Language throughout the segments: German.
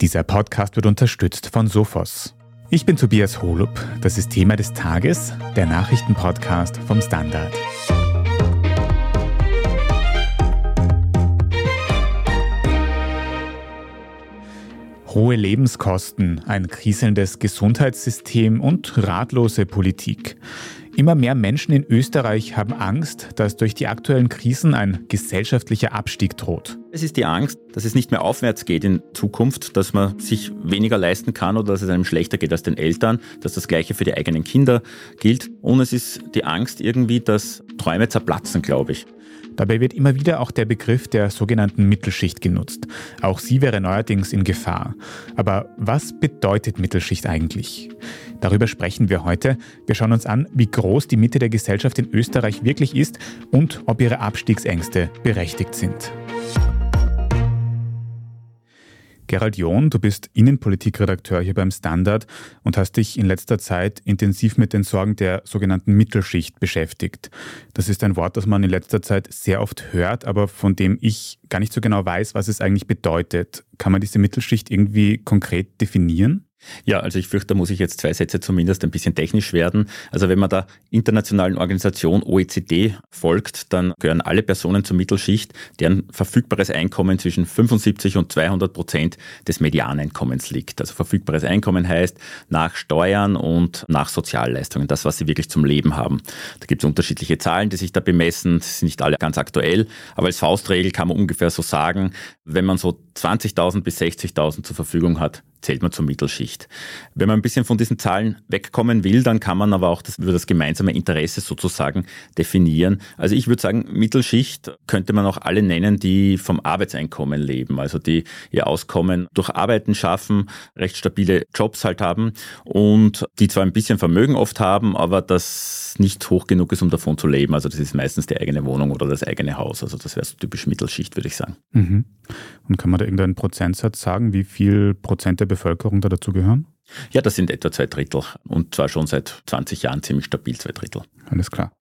Dieser Podcast wird unterstützt von Sophos. Ich bin Tobias Holub. Das ist Thema des Tages, der Nachrichtenpodcast vom Standard. Hohe Lebenskosten, ein kriselndes Gesundheitssystem und ratlose Politik. Immer mehr Menschen in Österreich haben Angst, dass durch die aktuellen Krisen ein gesellschaftlicher Abstieg droht. Es ist die Angst, dass es nicht mehr aufwärts geht in Zukunft, dass man sich weniger leisten kann oder dass es einem schlechter geht als den Eltern, dass das Gleiche für die eigenen Kinder gilt. Und es ist die Angst irgendwie, dass Träume zerplatzen, glaube ich. Dabei wird immer wieder auch der Begriff der sogenannten Mittelschicht genutzt. Auch sie wäre neuerdings in Gefahr. Aber was bedeutet Mittelschicht eigentlich? Darüber sprechen wir heute. Wir schauen uns an, wie groß die Mitte der Gesellschaft in Österreich wirklich ist und ob ihre Abstiegsängste berechtigt sind. Gerald John, du bist Innenpolitikredakteur hier beim Standard und hast dich in letzter Zeit intensiv mit den Sorgen der sogenannten Mittelschicht beschäftigt. Das ist ein Wort, das man in letzter Zeit sehr oft hört, aber von dem ich gar nicht so genau weiß, was es eigentlich bedeutet. Kann man diese Mittelschicht irgendwie konkret definieren? Ja, also ich fürchte, da muss ich jetzt zwei Sätze zumindest ein bisschen technisch werden. Also wenn man der internationalen Organisation OECD folgt, dann gehören alle Personen zur Mittelschicht, deren verfügbares Einkommen zwischen 75 und 200 Prozent des Medianeinkommens liegt. Also verfügbares Einkommen heißt nach Steuern und nach Sozialleistungen, das, was sie wirklich zum Leben haben. Da gibt es unterschiedliche Zahlen, die sich da bemessen, sind nicht alle ganz aktuell, aber als Faustregel kann man ungefähr so sagen, wenn man so 20.000 bis 60.000 zur Verfügung hat, zählt man zur Mittelschicht. Wenn man ein bisschen von diesen Zahlen wegkommen will, dann kann man aber auch das, über das gemeinsame Interesse sozusagen definieren. Also ich würde sagen, Mittelschicht könnte man auch alle nennen, die vom Arbeitseinkommen leben, also die ihr Auskommen durch Arbeiten schaffen, recht stabile Jobs halt haben und die zwar ein bisschen Vermögen oft haben, aber das nicht hoch genug ist, um davon zu leben. Also das ist meistens die eigene Wohnung oder das eigene Haus. Also das wäre so typisch Mittelschicht, würde ich sagen. Mhm. Und kann man da irgendeinen Prozentsatz sagen, wie viel Prozent der Bevölkerung da dazugehören? Ja, das sind etwa zwei Drittel und zwar schon seit 20 Jahren ziemlich stabil zwei Drittel. Alles klar.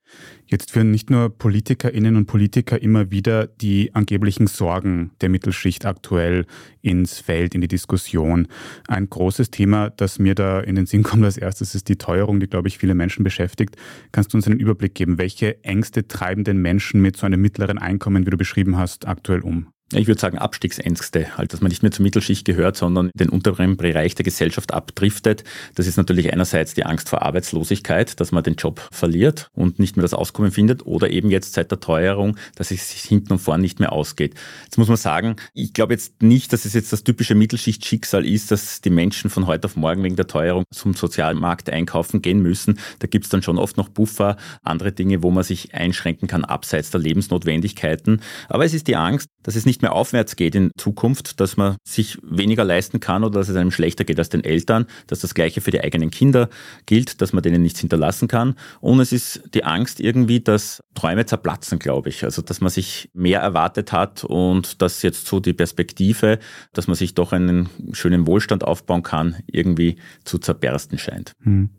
Jetzt führen nicht nur Politikerinnen und Politiker immer wieder die angeblichen Sorgen der Mittelschicht aktuell ins Feld, in die Diskussion. Ein großes Thema, das mir da in den Sinn kommt als erstes, ist die Teuerung, die, glaube ich, viele Menschen beschäftigt. Kannst du uns einen Überblick geben? Welche Ängste treiben den Menschen mit so einem mittleren Einkommen, wie du beschrieben hast, aktuell um? Ich würde sagen, Abstiegsängste, halt, dass man nicht mehr zur Mittelschicht gehört, sondern den unteren Bereich der Gesellschaft abdriftet. Das ist natürlich einerseits die Angst vor Arbeitslosigkeit, dass man den Job verliert und nicht mehr das Auskommen findet, oder eben jetzt seit der Teuerung, dass es sich hinten und vorn nicht mehr ausgeht. Jetzt muss man sagen, ich glaube jetzt nicht, dass es jetzt das typische Mittelschicht-Schicksal ist, dass die Menschen von heute auf morgen wegen der Teuerung zum Sozialmarkt einkaufen gehen müssen. Da gibt es dann schon oft noch Buffer, andere Dinge, wo man sich einschränken kann, abseits der Lebensnotwendigkeiten. Aber es ist die Angst, dass es nicht mehr aufwärts geht in Zukunft, dass man sich weniger leisten kann oder dass es einem schlechter geht als den Eltern, dass das Gleiche für die eigenen Kinder gilt, dass man denen nichts hinterlassen kann. Und es ist die Angst irgendwie, dass Träume zerplatzen, glaube ich. Also, dass man sich mehr erwartet hat und dass jetzt so die Perspektive, dass man sich doch einen schönen Wohlstand aufbauen kann, irgendwie zu zerbersten scheint. Hm.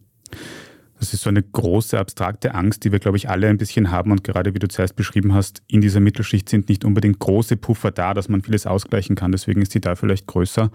Das ist so eine große, abstrakte Angst, die wir, glaube ich, alle ein bisschen haben. Und gerade wie du zuerst beschrieben hast, in dieser Mittelschicht sind nicht unbedingt große Puffer da, dass man vieles ausgleichen kann. Deswegen ist die da vielleicht größer.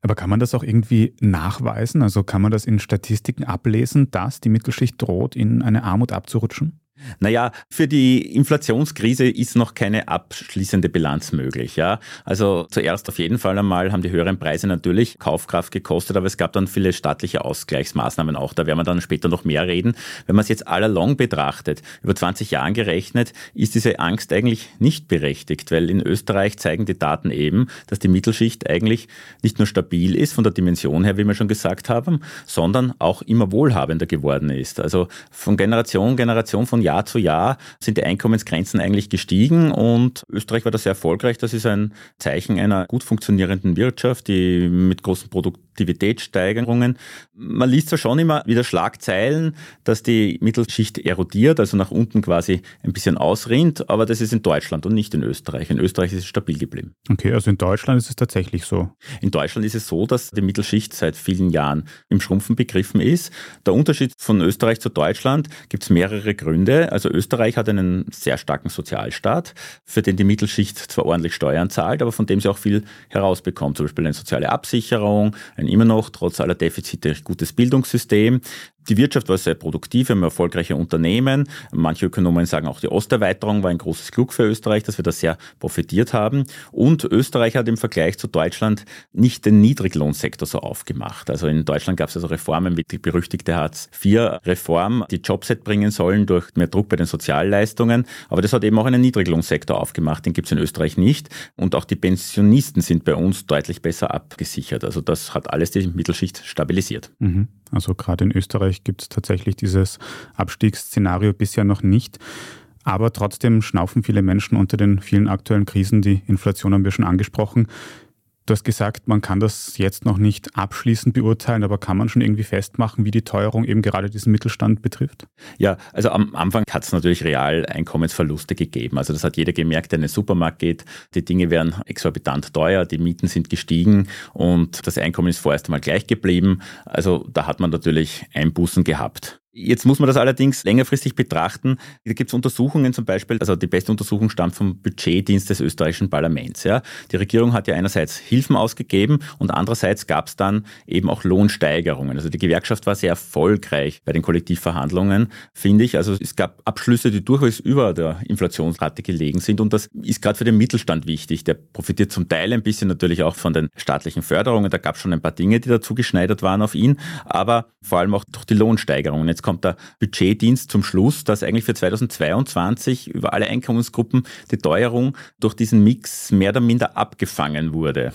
Aber kann man das auch irgendwie nachweisen? Also kann man das in Statistiken ablesen, dass die Mittelschicht droht, in eine Armut abzurutschen? Naja, für die Inflationskrise ist noch keine abschließende Bilanz möglich. Ja? Also zuerst auf jeden Fall einmal haben die höheren Preise natürlich Kaufkraft gekostet, aber es gab dann viele staatliche Ausgleichsmaßnahmen auch. Da werden wir dann später noch mehr reden. Wenn man es jetzt allalong betrachtet, über 20 Jahren gerechnet, ist diese Angst eigentlich nicht berechtigt, weil in Österreich zeigen die Daten eben, dass die Mittelschicht eigentlich nicht nur stabil ist von der Dimension her, wie wir schon gesagt haben, sondern auch immer wohlhabender geworden ist. Also von Generation, Generation von Jahr Jahr zu Jahr sind die Einkommensgrenzen eigentlich gestiegen und Österreich war da sehr erfolgreich. Das ist ein Zeichen einer gut funktionierenden Wirtschaft, die mit großen Produktivitätssteigerungen. Man liest zwar schon immer wieder Schlagzeilen, dass die Mittelschicht erodiert, also nach unten quasi ein bisschen ausrinnt, aber das ist in Deutschland und nicht in Österreich. In Österreich ist es stabil geblieben. Okay, also in Deutschland ist es tatsächlich so. In Deutschland ist es so, dass die Mittelschicht seit vielen Jahren im Schrumpfen begriffen ist. Der Unterschied von Österreich zu Deutschland gibt es mehrere Gründe. Unterschiede. Also Österreich hat einen sehr starken Sozialstaat, für den die Mittelschicht zwar ordentlich Steuern zahlt, aber von dem sie auch viel herausbekommt. Zum Beispiel eine soziale Absicherung, ein immer noch trotz aller Defizite gutes Bildungssystem. Die Wirtschaft war sehr produktiv, wir haben erfolgreiche Unternehmen. Manche Ökonomen sagen auch, die Osterweiterung war ein großes Glück für Österreich, dass wir da sehr profitiert haben. Und Österreich hat im Vergleich zu Deutschland nicht den Niedriglohnsektor so aufgemacht. Also in Deutschland gab es also Reformen wie die berüchtigte Hartz-IV-Reform, die Jobset bringen sollen durch mehr Druck bei den Sozialleistungen. Aber das hat eben auch einen Niedriglohnsektor aufgemacht. Den gibt es in Österreich nicht. Und auch die Pensionisten sind bei uns deutlich besser abgesichert. Also das hat alles die Mittelschicht stabilisiert. Mhm. Also gerade in Österreich gibt es tatsächlich dieses Abstiegsszenario bisher noch nicht. Aber trotzdem schnaufen viele Menschen unter den vielen aktuellen Krisen. Die Inflation haben wir schon angesprochen. Du hast gesagt, man kann das jetzt noch nicht abschließend beurteilen, aber kann man schon irgendwie festmachen, wie die Teuerung eben gerade diesen Mittelstand betrifft? Ja, also am Anfang hat es natürlich real Einkommensverluste gegeben. Also das hat jeder gemerkt, der in den Supermarkt geht. Die Dinge werden exorbitant teuer, die Mieten sind gestiegen und das Einkommen ist vorerst einmal gleich geblieben. Also da hat man natürlich Einbußen gehabt. Jetzt muss man das allerdings längerfristig betrachten. Da gibt es Untersuchungen zum Beispiel, also die beste Untersuchung stammt vom Budgetdienst des österreichischen Parlaments. Ja. Die Regierung hat ja einerseits Hilfen ausgegeben und andererseits gab es dann eben auch Lohnsteigerungen. Also die Gewerkschaft war sehr erfolgreich bei den Kollektivverhandlungen, finde ich. Also es gab Abschlüsse, die durchaus über der Inflationsrate gelegen sind und das ist gerade für den Mittelstand wichtig. Der profitiert zum Teil ein bisschen natürlich auch von den staatlichen Förderungen. Da gab es schon ein paar Dinge, die dazu geschneidert waren auf ihn, aber vor allem auch durch die Lohnsteigerungen. Jetzt kommt der Budgetdienst zum Schluss, dass eigentlich für 2022 über alle Einkommensgruppen die Teuerung durch diesen Mix mehr oder minder abgefangen wurde.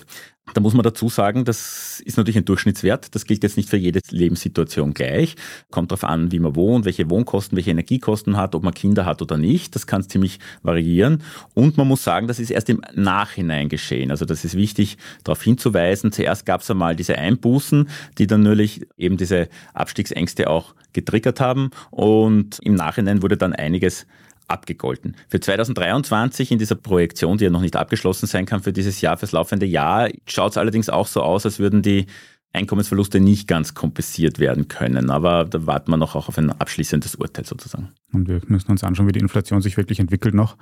Da muss man dazu sagen, das ist natürlich ein Durchschnittswert. Das gilt jetzt nicht für jede Lebenssituation gleich. Kommt darauf an, wie man wohnt, welche Wohnkosten, welche Energiekosten hat, ob man Kinder hat oder nicht. Das kann ziemlich variieren. Und man muss sagen, das ist erst im Nachhinein geschehen. Also das ist wichtig, darauf hinzuweisen. Zuerst gab es einmal diese Einbußen, die dann natürlich eben diese Abstiegsängste auch getriggert haben. Und im Nachhinein wurde dann einiges abgegolten. Für 2023 in dieser Projektion, die ja noch nicht abgeschlossen sein kann für dieses Jahr, fürs laufende Jahr, schaut es allerdings auch so aus, als würden die Einkommensverluste nicht ganz kompensiert werden können. Aber da warten wir noch auch auf ein abschließendes Urteil sozusagen. Und wir müssen uns anschauen, wie die Inflation sich wirklich entwickelt noch.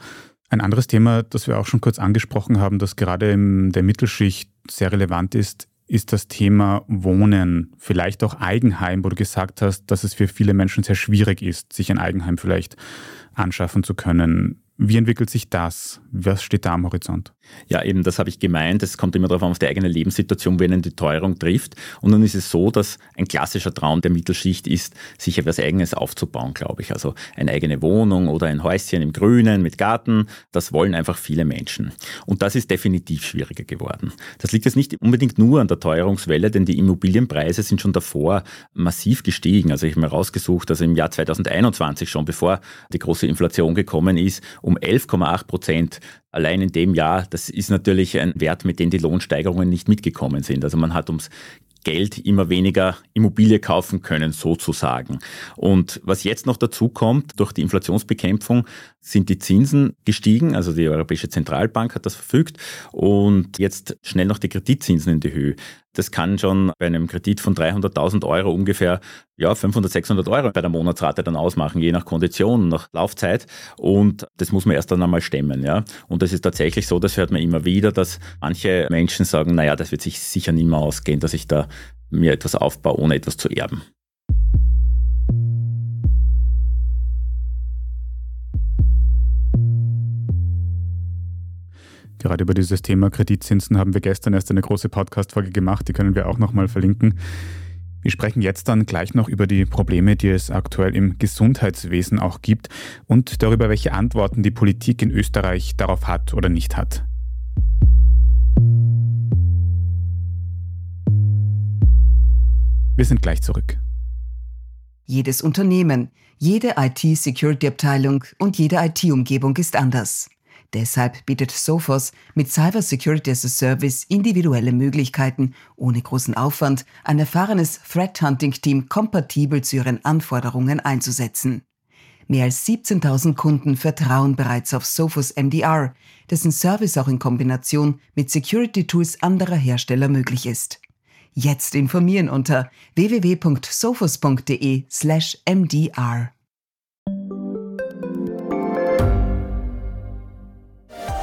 Ein anderes Thema, das wir auch schon kurz angesprochen haben, das gerade in der Mittelschicht sehr relevant ist, ist das Thema Wohnen, vielleicht auch Eigenheim, wo du gesagt hast, dass es für viele Menschen sehr schwierig ist, sich ein Eigenheim vielleicht anschaffen zu können. Wie entwickelt sich das? Was steht da am Horizont? Ja, eben, das habe ich gemeint. Es kommt immer darauf an, auf die eigene Lebenssituation, wenn die Teuerung trifft. Und nun ist es so, dass ein klassischer Traum der Mittelschicht ist, sich etwas Eigenes aufzubauen, glaube ich. Also eine eigene Wohnung oder ein Häuschen im Grünen mit Garten. Das wollen einfach viele Menschen. Und das ist definitiv schwieriger geworden. Das liegt jetzt nicht unbedingt nur an der Teuerungswelle, denn die Immobilienpreise sind schon davor massiv gestiegen. Also ich habe mir rausgesucht, also im Jahr 2021 schon, bevor die große Inflation gekommen ist, um 11,8 Prozent allein in dem Jahr. Das ist natürlich ein Wert, mit dem die Lohnsteigerungen nicht mitgekommen sind. Also man hat ums Geld immer weniger Immobilie kaufen können, sozusagen. Und was jetzt noch dazu kommt, durch die Inflationsbekämpfung sind die Zinsen gestiegen, also die Europäische Zentralbank hat das verfügt und jetzt schnell noch die Kreditzinsen in die Höhe. Das kann schon bei einem Kredit von 300.000 Euro ungefähr ja, 500, 600 Euro bei der Monatsrate dann ausmachen, je nach Kondition, nach Laufzeit. Und das muss man erst dann einmal stemmen. Ja. Und das ist tatsächlich so, das hört man immer wieder, dass manche Menschen sagen, naja, das wird sich sicher nie mehr ausgehen, dass ich da mir etwas aufbaue, ohne etwas zu erben. Gerade über dieses Thema Kreditzinsen haben wir gestern erst eine große Podcast-Folge gemacht, die können wir auch nochmal verlinken. Wir sprechen jetzt dann gleich noch über die Probleme, die es aktuell im Gesundheitswesen auch gibt und darüber, welche Antworten die Politik in Österreich darauf hat oder nicht hat. Wir sind gleich zurück. Jedes Unternehmen, jede IT-Security-Abteilung und jede IT-Umgebung ist anders. Deshalb bietet Sophos mit Cyber Security as a Service individuelle Möglichkeiten, ohne großen Aufwand ein erfahrenes Threat Hunting Team kompatibel zu ihren Anforderungen einzusetzen. Mehr als 17.000 Kunden vertrauen bereits auf Sophos MDR, dessen Service auch in Kombination mit Security Tools anderer Hersteller möglich ist. Jetzt informieren unter www.sophos.de/mdr.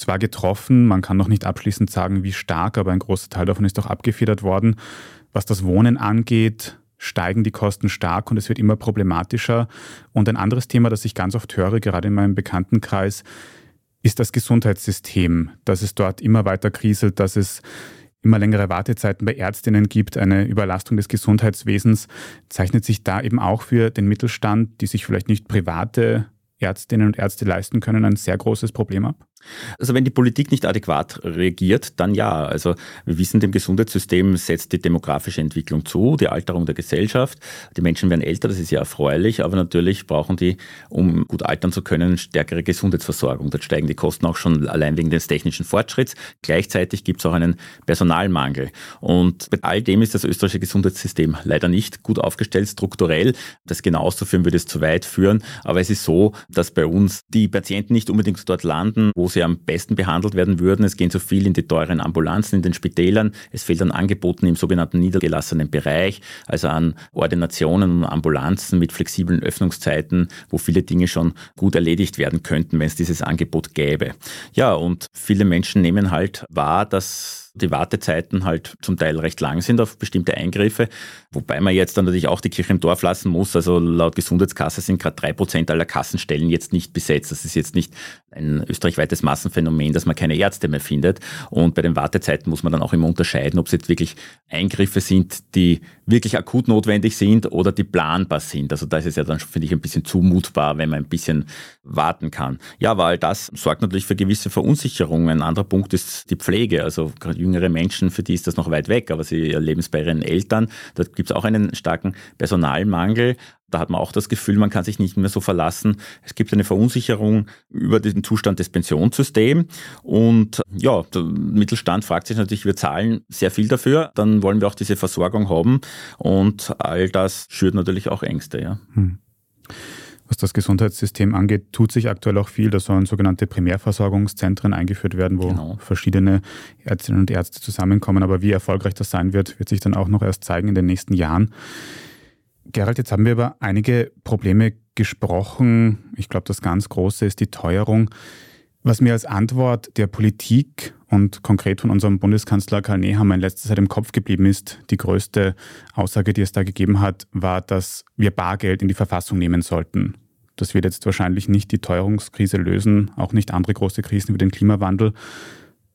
zwar getroffen, man kann noch nicht abschließend sagen, wie stark, aber ein großer Teil davon ist doch abgefedert worden. Was das Wohnen angeht, steigen die Kosten stark und es wird immer problematischer. Und ein anderes Thema, das ich ganz oft höre, gerade in meinem Bekanntenkreis, ist das Gesundheitssystem, dass es dort immer weiter kriselt, dass es immer längere Wartezeiten bei Ärztinnen gibt, eine Überlastung des Gesundheitswesens, zeichnet sich da eben auch für den Mittelstand, die sich vielleicht nicht private Ärztinnen und Ärzte leisten können, ein sehr großes Problem ab? Also wenn die Politik nicht adäquat reagiert, dann ja. Also wir wissen, dem Gesundheitssystem setzt die demografische Entwicklung zu, die Alterung der Gesellschaft. Die Menschen werden älter, das ist ja erfreulich, aber natürlich brauchen die, um gut altern zu können, stärkere Gesundheitsversorgung. Dort steigen die Kosten auch schon allein wegen des technischen Fortschritts. Gleichzeitig gibt es auch einen Personalmangel. Und bei all dem ist das österreichische Gesundheitssystem leider nicht gut aufgestellt, strukturell. Das genau auszuführen würde es zu weit führen. Aber es ist so, dass bei uns die Patienten nicht unbedingt dort landen, wo sie am besten behandelt werden würden. Es gehen zu viel in die teuren Ambulanzen, in den Spitälern. Es fehlt an Angeboten im sogenannten niedergelassenen Bereich, also an Ordinationen und Ambulanzen mit flexiblen Öffnungszeiten, wo viele Dinge schon gut erledigt werden könnten, wenn es dieses Angebot gäbe. Ja, und viele Menschen nehmen halt wahr, dass die Wartezeiten halt zum Teil recht lang sind auf bestimmte Eingriffe, wobei man jetzt dann natürlich auch die Kirche im Dorf lassen muss. Also laut Gesundheitskasse sind gerade drei Prozent aller Kassenstellen jetzt nicht besetzt. Das ist jetzt nicht ein österreichweites Massenphänomen, dass man keine Ärzte mehr findet. Und bei den Wartezeiten muss man dann auch immer unterscheiden, ob es jetzt wirklich Eingriffe sind, die wirklich akut notwendig sind oder die planbar sind. Also da ist es ja dann, finde ich, ein bisschen zumutbar, wenn man ein bisschen warten kann. Ja, weil das sorgt natürlich für gewisse Verunsicherungen. Ein anderer Punkt ist die Pflege. Also gerade jüngere Menschen, für die ist das noch weit weg, aber sie erleben es bei ihren Eltern. Da gibt es auch einen starken Personalmangel. Da hat man auch das Gefühl, man kann sich nicht mehr so verlassen. Es gibt eine Verunsicherung über den Zustand des Pensionssystems. Und ja, der Mittelstand fragt sich natürlich, wir zahlen sehr viel dafür, dann wollen wir auch diese Versorgung haben. Und all das schürt natürlich auch Ängste. Ja. Hm. Was das Gesundheitssystem angeht, tut sich aktuell auch viel. Da sollen sogenannte Primärversorgungszentren eingeführt werden, wo genau. verschiedene Ärztinnen und Ärzte zusammenkommen. Aber wie erfolgreich das sein wird, wird sich dann auch noch erst zeigen in den nächsten Jahren. Gerald, jetzt haben wir über einige Probleme gesprochen. Ich glaube, das ganz Große ist die Teuerung. Was mir als Antwort der Politik und konkret von unserem Bundeskanzler Karl Nehammer in letzter Zeit im Kopf geblieben ist, die größte Aussage, die es da gegeben hat, war, dass wir Bargeld in die Verfassung nehmen sollten. Das wird jetzt wahrscheinlich nicht die Teuerungskrise lösen, auch nicht andere große Krisen wie den Klimawandel.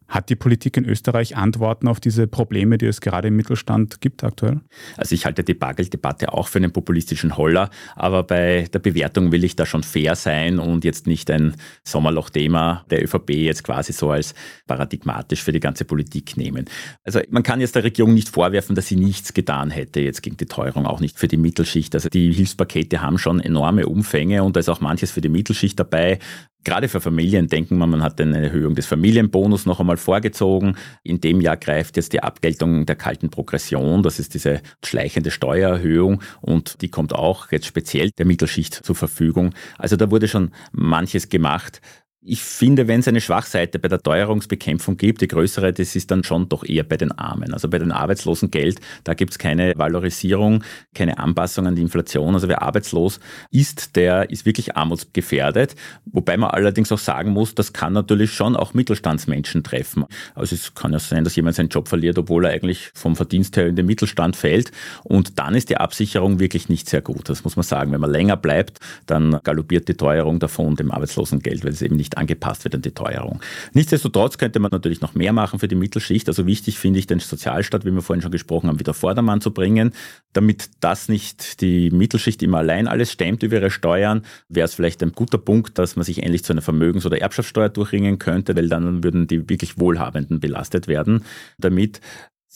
Hat die Politik in Österreich Antworten auf diese Probleme, die es gerade im Mittelstand gibt aktuell? Also ich halte die Bargelddebatte auch für einen populistischen Holler, aber bei der Bewertung will ich da schon fair sein und jetzt nicht ein Sommerloch-Thema der ÖVP jetzt quasi so als paradigmatisch für die ganze Politik nehmen. Also man kann jetzt der Regierung nicht vorwerfen, dass sie nichts getan hätte jetzt gegen die Teuerung, auch nicht für die Mittelschicht. Also die Hilfspakete haben schon enorme Umfänge und da ist auch manches für die Mittelschicht dabei. Gerade für Familien denken wir, man hat eine Erhöhung des Familienbonus noch einmal vorgezogen. In dem Jahr greift jetzt die Abgeltung der kalten Progression. Das ist diese schleichende Steuererhöhung und die kommt auch jetzt speziell der Mittelschicht zur Verfügung. Also da wurde schon manches gemacht. Ich finde, wenn es eine Schwachseite bei der Teuerungsbekämpfung gibt, die größere, das ist dann schon doch eher bei den Armen. Also bei den Arbeitslosengeld, da gibt es keine Valorisierung, keine Anpassung an die Inflation. Also wer arbeitslos ist, der ist wirklich armutsgefährdet. Wobei man allerdings auch sagen muss, das kann natürlich schon auch Mittelstandsmenschen treffen. Also es kann ja sein, dass jemand seinen Job verliert, obwohl er eigentlich vom Verdienst her in den Mittelstand fällt. Und dann ist die Absicherung wirklich nicht sehr gut. Das muss man sagen. Wenn man länger bleibt, dann galoppiert die Teuerung davon dem Arbeitslosengeld, weil es eben nicht angepasst wird an die Teuerung. Nichtsdestotrotz könnte man natürlich noch mehr machen für die Mittelschicht. Also wichtig finde ich, den Sozialstaat, wie wir vorhin schon gesprochen haben, wieder Vordermann zu bringen. Damit das nicht die Mittelschicht immer allein alles stemmt über ihre Steuern, wäre es vielleicht ein guter Punkt, dass man sich endlich zu einer Vermögens- oder Erbschaftssteuer durchringen könnte, weil dann würden die wirklich Wohlhabenden belastet werden. Damit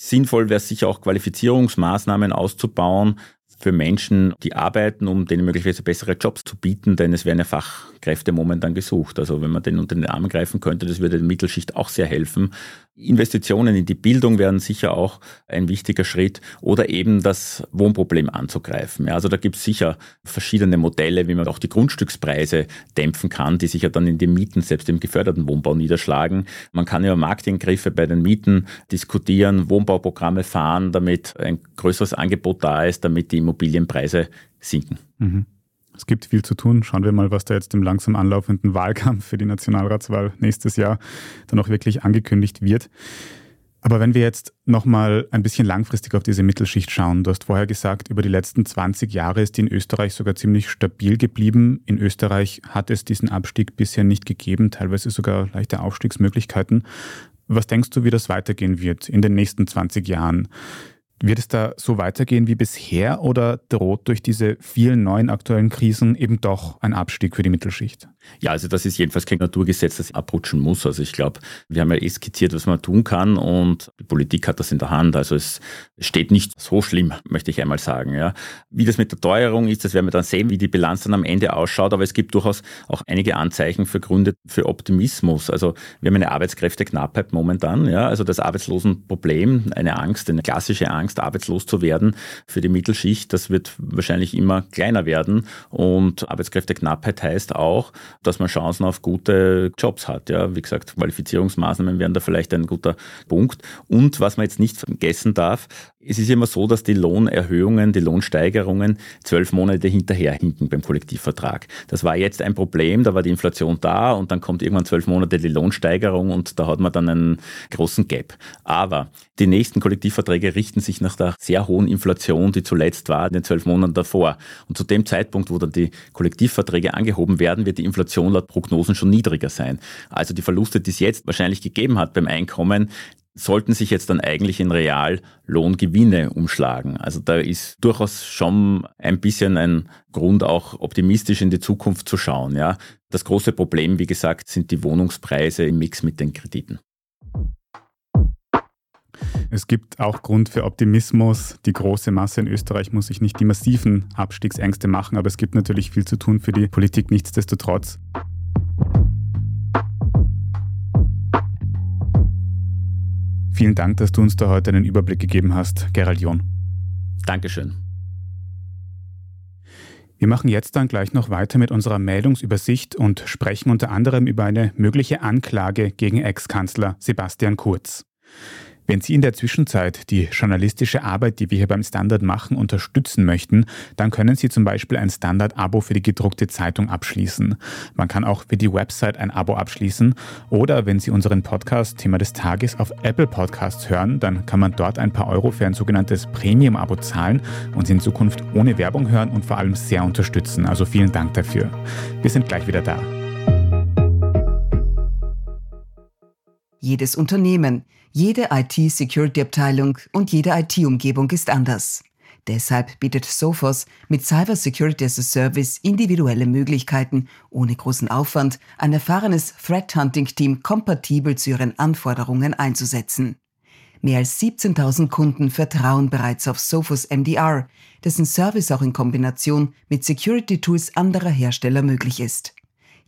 Sinnvoll wäre es sicher auch Qualifizierungsmaßnahmen auszubauen, für Menschen, die arbeiten, um denen möglicherweise bessere Jobs zu bieten, denn es werden ja Fachkräfte momentan gesucht. Also wenn man den unter den Armen greifen könnte, das würde der Mittelschicht auch sehr helfen. Investitionen in die Bildung wären sicher auch ein wichtiger Schritt oder eben das Wohnproblem anzugreifen. Ja, also da gibt es sicher verschiedene Modelle, wie man auch die Grundstückspreise dämpfen kann, die sich ja dann in den Mieten, selbst im geförderten Wohnbau niederschlagen. Man kann über Marktingriffe bei den Mieten diskutieren, Wohnbauprogramme fahren, damit ein größeres Angebot da ist, damit die Immobilienpreise sinken. Mhm. Es gibt viel zu tun. Schauen wir mal, was da jetzt im langsam anlaufenden Wahlkampf für die Nationalratswahl nächstes Jahr dann auch wirklich angekündigt wird. Aber wenn wir jetzt nochmal ein bisschen langfristig auf diese Mittelschicht schauen, du hast vorher gesagt, über die letzten 20 Jahre ist die in Österreich sogar ziemlich stabil geblieben. In Österreich hat es diesen Abstieg bisher nicht gegeben, teilweise sogar leichte Aufstiegsmöglichkeiten. Was denkst du, wie das weitergehen wird in den nächsten 20 Jahren? Wird es da so weitergehen wie bisher oder droht durch diese vielen neuen aktuellen Krisen eben doch ein Abstieg für die Mittelschicht? Ja, also das ist jedenfalls kein Naturgesetz, das abrutschen muss. Also ich glaube, wir haben ja eh skizziert, was man tun kann und die Politik hat das in der Hand. Also es steht nicht so schlimm, möchte ich einmal sagen. Ja. Wie das mit der Teuerung ist, das werden wir dann sehen, wie die Bilanz dann am Ende ausschaut. Aber es gibt durchaus auch einige Anzeichen für Gründe für Optimismus. Also wir haben eine Arbeitskräfteknappheit momentan. Ja. Also das Arbeitslosenproblem, eine Angst, eine klassische Angst, arbeitslos zu werden für die Mittelschicht, das wird wahrscheinlich immer kleiner werden. Und Arbeitskräfteknappheit heißt auch, dass man Chancen auf gute Jobs hat. Ja, wie gesagt, Qualifizierungsmaßnahmen wären da vielleicht ein guter Punkt. Und was man jetzt nicht vergessen darf, es ist immer so, dass die Lohnerhöhungen, die Lohnsteigerungen zwölf Monate hinterherhinken beim Kollektivvertrag. Das war jetzt ein Problem, da war die Inflation da und dann kommt irgendwann zwölf Monate die Lohnsteigerung und da hat man dann einen großen Gap. Aber die nächsten Kollektivverträge richten sich nach der sehr hohen Inflation, die zuletzt war in den zwölf Monaten davor. Und zu dem Zeitpunkt, wo dann die Kollektivverträge angehoben werden, wird die Inflation laut Prognosen schon niedriger sein. Also die Verluste, die es jetzt wahrscheinlich gegeben hat beim Einkommen, sollten sich jetzt dann eigentlich in Reallohngewinne umschlagen. Also da ist durchaus schon ein bisschen ein Grund, auch optimistisch in die Zukunft zu schauen. Ja. Das große Problem, wie gesagt, sind die Wohnungspreise im Mix mit den Krediten. Es gibt auch Grund für Optimismus. Die große Masse in Österreich muss sich nicht die massiven Abstiegsängste machen, aber es gibt natürlich viel zu tun für die Politik nichtsdestotrotz. Vielen Dank, dass du uns da heute einen Überblick gegeben hast, Gerald John. Dankeschön. Wir machen jetzt dann gleich noch weiter mit unserer Meldungsübersicht und sprechen unter anderem über eine mögliche Anklage gegen Ex-Kanzler Sebastian Kurz. Wenn Sie in der Zwischenzeit die journalistische Arbeit, die wir hier beim Standard machen, unterstützen möchten, dann können Sie zum Beispiel ein Standard-Abo für die gedruckte Zeitung abschließen. Man kann auch für die Website ein Abo abschließen oder wenn Sie unseren Podcast Thema des Tages auf Apple Podcasts hören, dann kann man dort ein paar Euro für ein sogenanntes Premium-Abo zahlen und Sie in Zukunft ohne Werbung hören und vor allem sehr unterstützen. Also vielen Dank dafür. Wir sind gleich wieder da. Jedes Unternehmen, jede IT-Security-Abteilung und jede IT-Umgebung ist anders. Deshalb bietet Sophos mit Cyber Security as a Service individuelle Möglichkeiten, ohne großen Aufwand ein erfahrenes Threat Hunting Team kompatibel zu ihren Anforderungen einzusetzen. Mehr als 17.000 Kunden vertrauen bereits auf Sophos MDR, dessen Service auch in Kombination mit Security Tools anderer Hersteller möglich ist.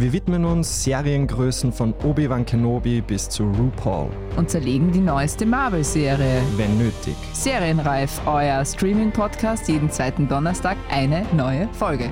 Wir widmen uns Seriengrößen von Obi-Wan Kenobi bis zu RuPaul. Und zerlegen die neueste Marvel-Serie. Wenn nötig. Serienreif, euer Streaming-Podcast, jeden zweiten Donnerstag eine neue Folge.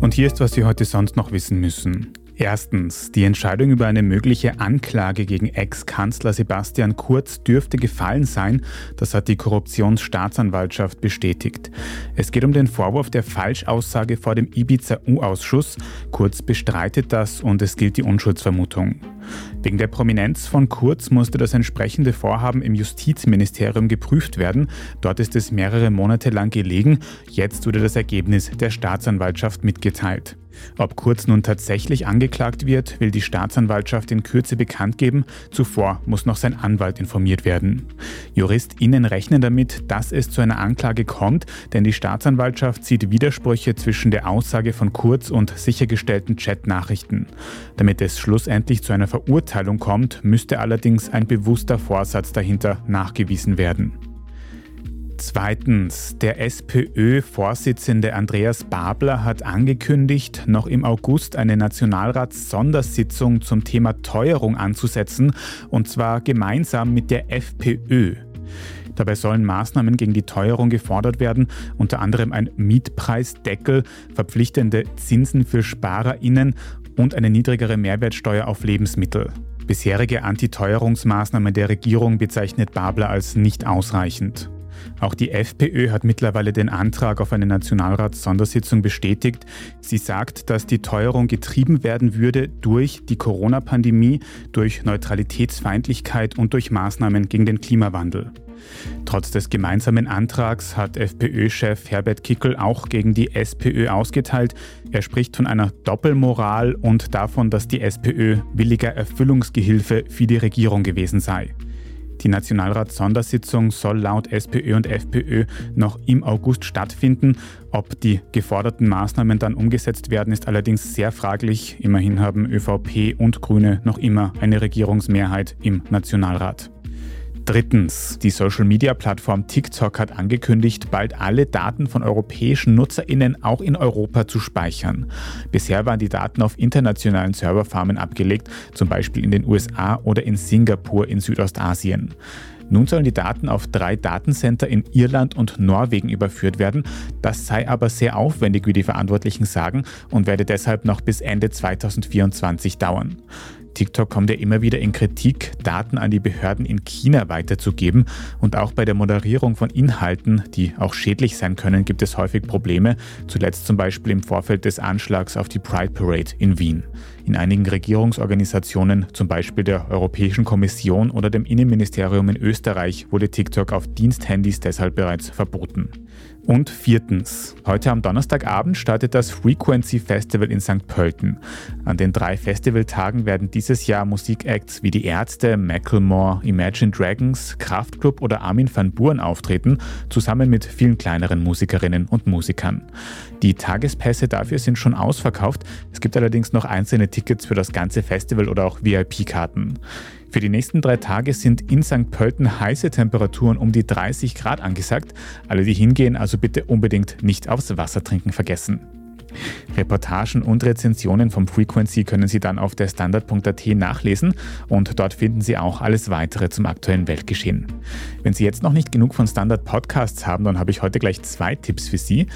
Und hier ist, was Sie heute sonst noch wissen müssen. Erstens, die Entscheidung über eine mögliche Anklage gegen Ex-Kanzler Sebastian Kurz dürfte gefallen sein, das hat die Korruptionsstaatsanwaltschaft bestätigt. Es geht um den Vorwurf der Falschaussage vor dem Ibiza-U-Ausschuss. Kurz bestreitet das und es gilt die Unschuldsvermutung. Wegen der Prominenz von Kurz musste das entsprechende Vorhaben im Justizministerium geprüft werden. Dort ist es mehrere Monate lang gelegen. Jetzt wurde das Ergebnis der Staatsanwaltschaft mitgeteilt. Ob Kurz nun tatsächlich angeklagt wird, will die Staatsanwaltschaft in Kürze bekannt geben. Zuvor muss noch sein Anwalt informiert werden. JuristInnen rechnen damit, dass es zu einer Anklage kommt, denn die Staatsanwaltschaft sieht Widersprüche zwischen der Aussage von Kurz und sichergestellten Chatnachrichten. Damit es schlussendlich zu einer Verurteilung kommt, müsste allerdings ein bewusster Vorsatz dahinter nachgewiesen werden. Zweitens, der SPÖ-Vorsitzende Andreas Babler hat angekündigt, noch im August eine Nationalrats-Sondersitzung zum Thema Teuerung anzusetzen, und zwar gemeinsam mit der FPÖ. Dabei sollen Maßnahmen gegen die Teuerung gefordert werden, unter anderem ein Mietpreisdeckel, verpflichtende Zinsen für SparerInnen und eine niedrigere Mehrwertsteuer auf Lebensmittel. Bisherige Antiteuerungsmaßnahmen der Regierung bezeichnet Babler als nicht ausreichend. Auch die FPÖ hat mittlerweile den Antrag auf eine Nationalratssondersitzung bestätigt. Sie sagt, dass die Teuerung getrieben werden würde durch die Corona-Pandemie, durch Neutralitätsfeindlichkeit und durch Maßnahmen gegen den Klimawandel. Trotz des gemeinsamen Antrags hat FPÖ-Chef Herbert Kickel auch gegen die SPÖ ausgeteilt. Er spricht von einer Doppelmoral und davon, dass die SPÖ williger Erfüllungsgehilfe für die Regierung gewesen sei. Die Nationalratssondersitzung soll laut SPÖ und FPÖ noch im August stattfinden. Ob die geforderten Maßnahmen dann umgesetzt werden, ist allerdings sehr fraglich. Immerhin haben ÖVP und Grüne noch immer eine Regierungsmehrheit im Nationalrat. Drittens, die Social-Media-Plattform TikTok hat angekündigt, bald alle Daten von europäischen Nutzerinnen auch in Europa zu speichern. Bisher waren die Daten auf internationalen Serverfarmen abgelegt, zum Beispiel in den USA oder in Singapur in Südostasien. Nun sollen die Daten auf drei Datencenter in Irland und Norwegen überführt werden. Das sei aber sehr aufwendig, wie die Verantwortlichen sagen, und werde deshalb noch bis Ende 2024 dauern. TikTok kommt ja immer wieder in Kritik, Daten an die Behörden in China weiterzugeben. Und auch bei der Moderierung von Inhalten, die auch schädlich sein können, gibt es häufig Probleme. Zuletzt zum Beispiel im Vorfeld des Anschlags auf die Pride Parade in Wien. In einigen Regierungsorganisationen, zum Beispiel der Europäischen Kommission oder dem Innenministerium in Österreich, wurde TikTok auf Diensthandys deshalb bereits verboten. Und viertens, heute am Donnerstagabend startet das Frequency Festival in St. Pölten. An den drei Festivaltagen werden dieses Jahr Musikacts wie die Ärzte, Macklemore, Imagine Dragons, Kraftklub oder Armin van Buren auftreten, zusammen mit vielen kleineren Musikerinnen und Musikern. Die Tagespässe dafür sind schon ausverkauft. Es gibt allerdings noch einzelne Tickets für das ganze Festival oder auch VIP-Karten. Für die nächsten drei Tage sind in St. Pölten heiße Temperaturen um die 30 Grad angesagt. Alle, die hingehen, also bitte unbedingt nicht aufs Wasser trinken vergessen. Reportagen und Rezensionen vom Frequency können Sie dann auf der Standard.at nachlesen und dort finden Sie auch alles weitere zum aktuellen Weltgeschehen. Wenn Sie jetzt noch nicht genug von Standard Podcasts haben, dann habe ich heute gleich zwei Tipps für Sie.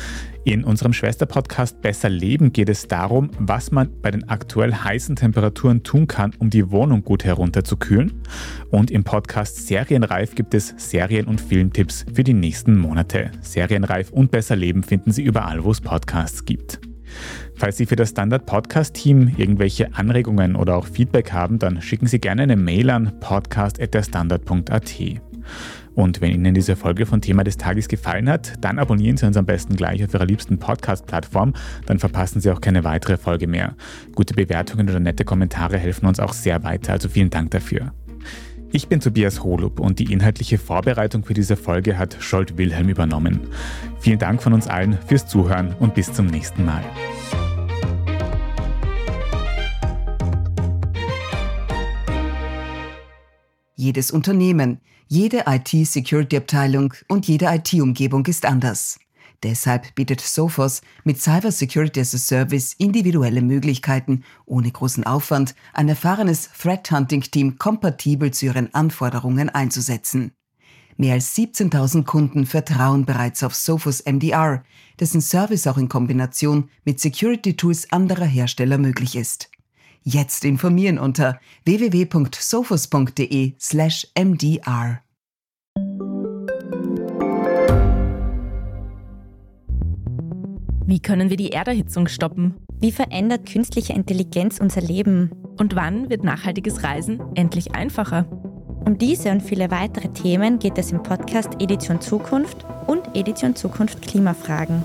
In unserem Schwesterpodcast Besser Leben geht es darum, was man bei den aktuell heißen Temperaturen tun kann, um die Wohnung gut herunterzukühlen. Und im Podcast Serienreif gibt es Serien- und Filmtipps für die nächsten Monate. Serienreif und Besser Leben finden Sie überall, wo es Podcasts gibt. Falls Sie für das Standard Podcast Team irgendwelche Anregungen oder auch Feedback haben, dann schicken Sie gerne eine Mail an podcast.derstandard.at. Und wenn Ihnen diese Folge von Thema des Tages gefallen hat, dann abonnieren Sie uns am besten gleich auf Ihrer liebsten Podcast-Plattform, dann verpassen Sie auch keine weitere Folge mehr. Gute Bewertungen oder nette Kommentare helfen uns auch sehr weiter, also vielen Dank dafür. Ich bin Tobias Holub und die inhaltliche Vorbereitung für diese Folge hat Scholt Wilhelm übernommen. Vielen Dank von uns allen fürs Zuhören und bis zum nächsten Mal. Jedes Unternehmen, jede IT-Security-Abteilung und jede IT-Umgebung ist anders. Deshalb bietet Sophos mit Cyber Security as a Service individuelle Möglichkeiten, ohne großen Aufwand ein erfahrenes Threat Hunting Team kompatibel zu ihren Anforderungen einzusetzen. Mehr als 17.000 Kunden vertrauen bereits auf Sophos MDR, dessen Service auch in Kombination mit Security Tools anderer Hersteller möglich ist. Jetzt informieren unter www.sophos.de/mdr. Wie können wir die Erderhitzung stoppen? Wie verändert künstliche Intelligenz unser Leben? Und wann wird nachhaltiges Reisen endlich einfacher? Um diese und viele weitere Themen geht es im Podcast Edition Zukunft und Edition Zukunft Klimafragen.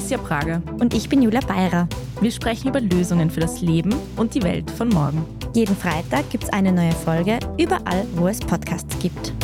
Alicia Prager. Und ich bin Julia Beirer. Wir sprechen über Lösungen für das Leben und die Welt von morgen. Jeden Freitag gibt es eine neue Folge, überall, wo es Podcasts gibt.